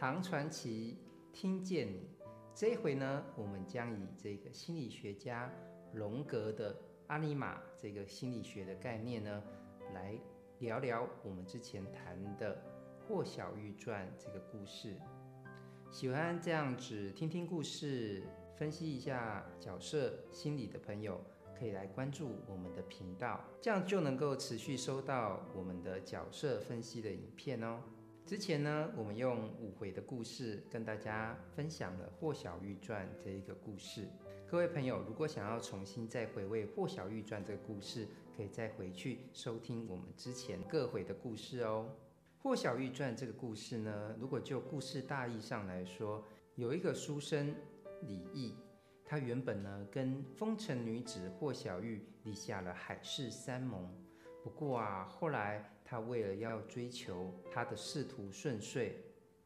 唐传奇，听见你。这一回呢，我们将以这个心理学家荣格的阿尼玛这个心理学的概念呢，来聊聊我们之前谈的《霍小玉传》这个故事。喜欢这样子听听故事、分析一下角色心理的朋友，可以来关注我们的频道，这样就能够持续收到我们的角色分析的影片哦。之前呢，我们用五回的故事跟大家分享了《霍小玉传》这一个故事。各位朋友，如果想要重新再回味《霍小玉传》这个故事，可以再回去收听我们之前各回的故事哦。《霍小玉传》这个故事呢，如果就故事大意上来说，有一个书生李益，他原本呢跟风尘女子霍小玉立下了海誓山盟。不过啊，后来他为了要追求他的仕途顺遂，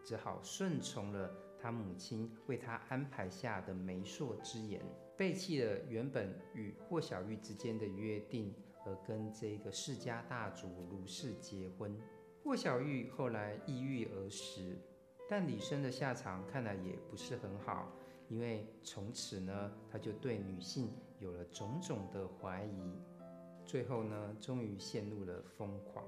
只好顺从了他母亲为他安排下的媒妁之言，背弃了原本与霍小玉之间的约定，而跟这个世家大族卢氏结婚。霍小玉后来抑郁而死，但李生的下场看来也不是很好，因为从此呢，他就对女性有了种种的怀疑，最后呢，终于陷入了疯狂。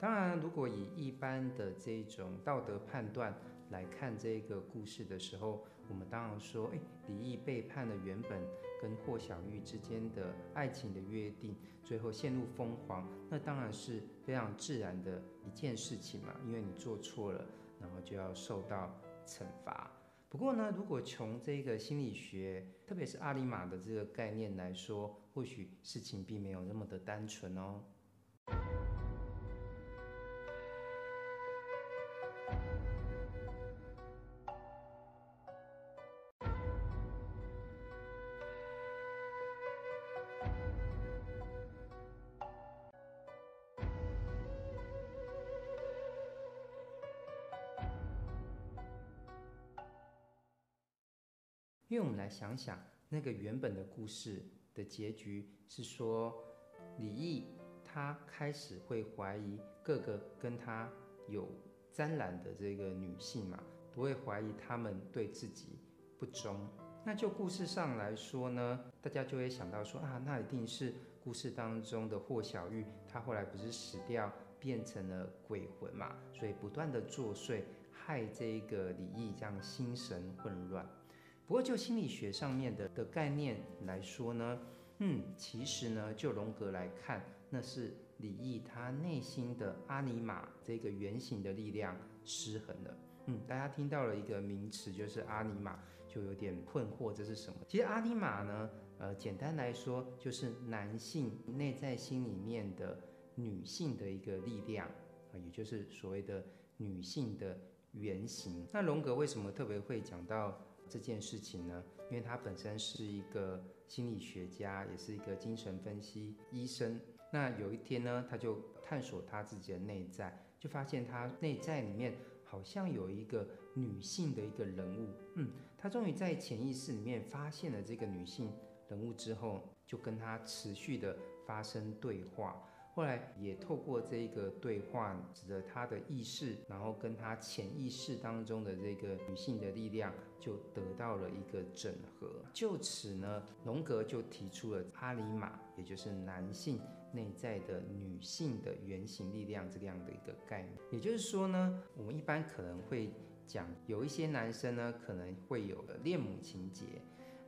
当然，如果以一般的这种道德判断来看这个故事的时候，我们当然说，哎，李毅背叛了原本跟霍小玉之间的爱情的约定，最后陷入疯狂，那当然是非常自然的一件事情嘛，因为你做错了，然后就要受到惩罚。不过呢，如果从这个心理学，特别是阿里玛的这个概念来说，或许事情并没有那么的单纯哦。因为我们来想想，那个原本的故事的结局是说，李毅他开始会怀疑各个跟他有沾染的这个女性嘛，不会怀疑他们对自己不忠。那就故事上来说呢，大家就会想到说啊，那一定是故事当中的霍小玉，她后来不是死掉变成了鬼魂嘛，所以不断的作祟，害这个李毅这样心神混乱。不过，就心理学上面的的概念来说呢，嗯，其实呢，就荣格来看，那是李毅他内心的阿尼玛这个原型的力量失衡了。嗯，大家听到了一个名词，就是阿尼玛，就有点困惑，这是什么？其实阿尼玛呢，呃，简单来说，就是男性内在心里面的女性的一个力量啊，也就是所谓的女性的原型。那荣格为什么特别会讲到这件事情呢，因为他本身是一个心理学家，也是一个精神分析医生。那有一天呢，他就探索他自己的内在，就发现他内在里面好像有一个女性的一个人物。嗯，他终于在潜意识里面发现了这个女性人物之后，就跟他持续的发生对话。后来也透过这个对话，使得他的意识，然后跟他潜意识当中的这个女性的力量，就得到了一个整合。就此呢，荣格就提出了阿尼玛，也就是男性内在的女性的原型力量这样的一个概念。也就是说呢，我们一般可能会讲，有一些男生呢，可能会有了恋母情结。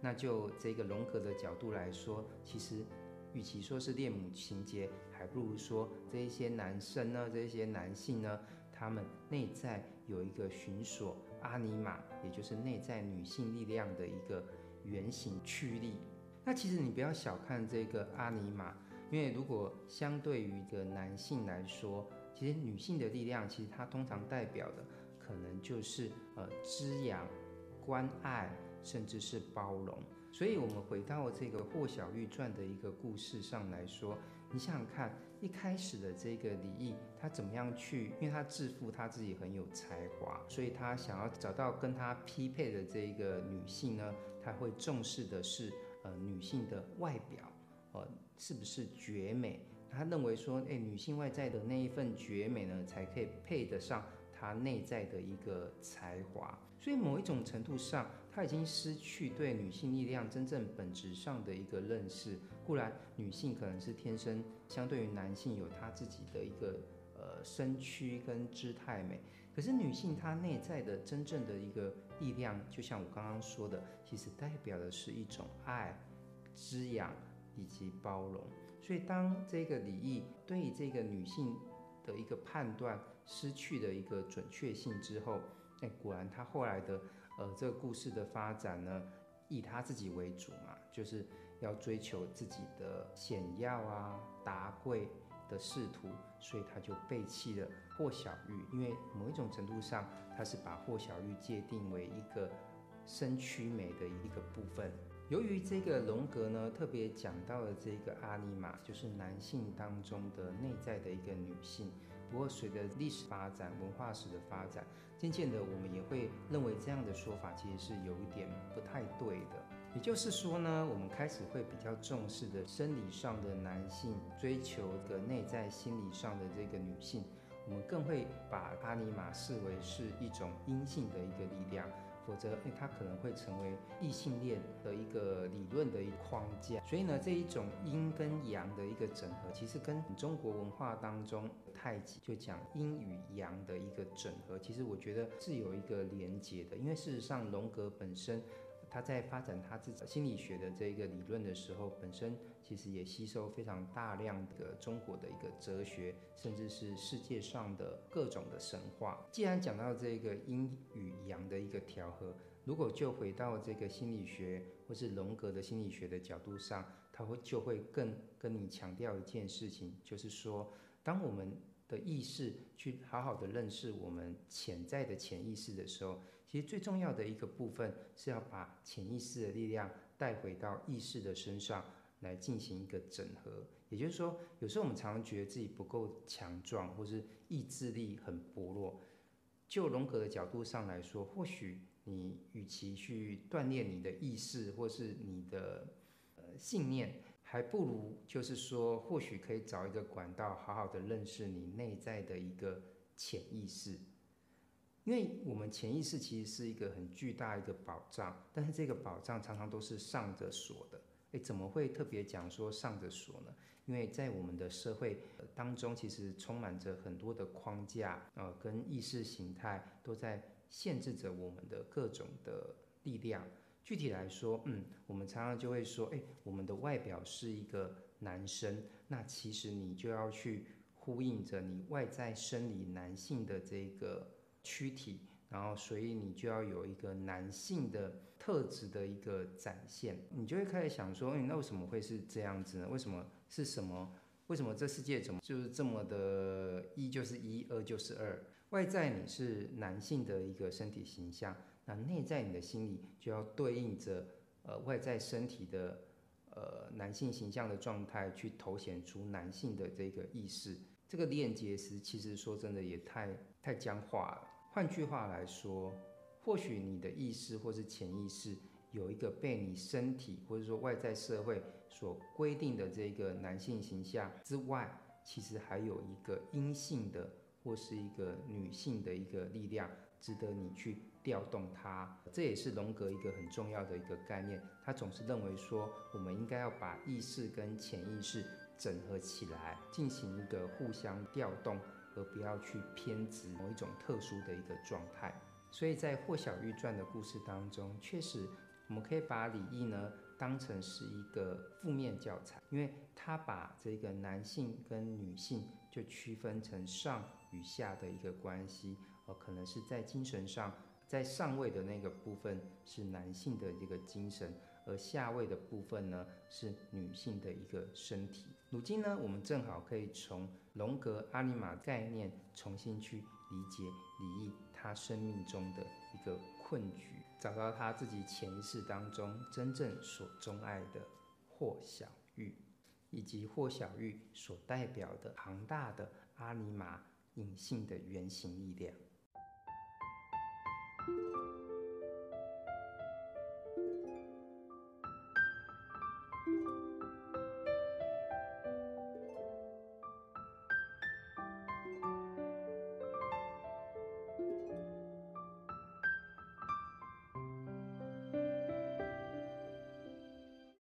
那就这个荣格的角度来说，其实。与其说是恋母情结，还不如说这一些男生呢，这一些男性呢，他们内在有一个寻索阿尼玛，也就是内在女性力量的一个原型驱力。那其实你不要小看这个阿尼玛，因为如果相对于一个男性来说，其实女性的力量，其实它通常代表的可能就是呃滋养、关爱，甚至是包容。所以，我们回到这个《霍小玉传》的一个故事上来说，你想想看，一开始的这个李毅，他怎么样去？因为他自负他自己很有才华，所以他想要找到跟他匹配的这个女性呢，他会重视的是呃女性的外表，呃是不是绝美？他认为说，哎，女性外在的那一份绝美呢，才可以配得上她内在的一个才华。所以某一种程度上，她已经失去对女性力量真正本质上的一个认识。固然，女性可能是天生相对于男性有她自己的一个呃身躯跟姿态美，可是女性她内在的真正的一个力量，就像我刚刚说的，其实代表的是一种爱、滋养以及包容。所以，当这个李益对这个女性的一个判断失去了一个准确性之后，哎，果然他后来的呃这个故事的发展呢，以他自己为主嘛，就是要追求自己的显耀啊、达贵的仕途，所以他就背弃了霍小玉，因为某一种程度上，他是把霍小玉界定为一个身躯美的一个部分。由于这个荣格呢，特别讲到了这个阿尼玛，就是男性当中的内在的一个女性。不过，随着历史发展、文化史的发展，渐渐的，我们也会认为这样的说法其实是有一点不太对的。也就是说呢，我们开始会比较重视的生理上的男性，追求的内在心理上的这个女性，我们更会把阿尼玛视为是一种阴性的一个力量。否则，它可能会成为异性恋的一个理论的一个框架。所以呢，这一种阴跟阳的一个整合，其实跟中国文化当中太极就讲阴与阳的一个整合，其实我觉得是有一个连结的。因为事实上，荣格本身。他在发展他自己心理学的这个理论的时候，本身其实也吸收非常大量的中国的一个哲学，甚至是世界上的各种的神话。既然讲到这个阴与阳的一个调和，如果就回到这个心理学或是荣格的心理学的角度上，他会就会更跟你强调一件事情，就是说，当我们的意识去好好的认识我们潜在的潜意识的时候。其实最重要的一个部分是要把潜意识的力量带回到意识的身上来进行一个整合。也就是说，有时候我们常常觉得自己不够强壮，或是意志力很薄弱。就荣格的角度上来说，或许你与其去锻炼你的意识或是你的呃信念，还不如就是说，或许可以找一个管道，好好的认识你内在的一个潜意识。因为我们潜意识其实是一个很巨大一个宝藏，但是这个宝藏常常都是上着锁的。诶，怎么会特别讲说上着锁呢？因为在我们的社会当中，其实充满着很多的框架，呃，跟意识形态都在限制着我们的各种的力量。具体来说，嗯，我们常常就会说，诶，我们的外表是一个男生，那其实你就要去呼应着你外在生理男性的这个。躯体，然后所以你就要有一个男性的特质的一个展现，你就会开始想说，哎，那为什么会是这样子呢？为什么是什么？为什么这世界怎么就是这么的，一就是一，二就是二？外在你是男性的一个身体形象，那内在你的心里就要对应着呃外在身体的呃男性形象的状态，去凸显出男性的这个意识。这个链接是其实说真的也太太僵化了。换句话来说，或许你的意识或是潜意识有一个被你身体或者说外在社会所规定的这个男性形象之外，其实还有一个阴性的或是一个女性的一个力量，值得你去调动它。这也是荣格一个很重要的一个概念。他总是认为说，我们应该要把意识跟潜意识整合起来，进行一个互相调动。而不要去偏执某一种特殊的一个状态。所以在霍小玉传的故事当中，确实我们可以把李益呢当成是一个负面教材，因为他把这个男性跟女性就区分成上与下的一个关系，而可能是在精神上，在上位的那个部分是男性的这个精神，而下位的部分呢是女性的一个身体。如今呢，我们正好可以从荣格阿尼玛概念重新去理解李毅他生命中的一个困局，找到他自己潜意识当中真正所钟爱的霍小玉，以及霍小玉所代表的庞大的阿尼玛隐性的原型力量。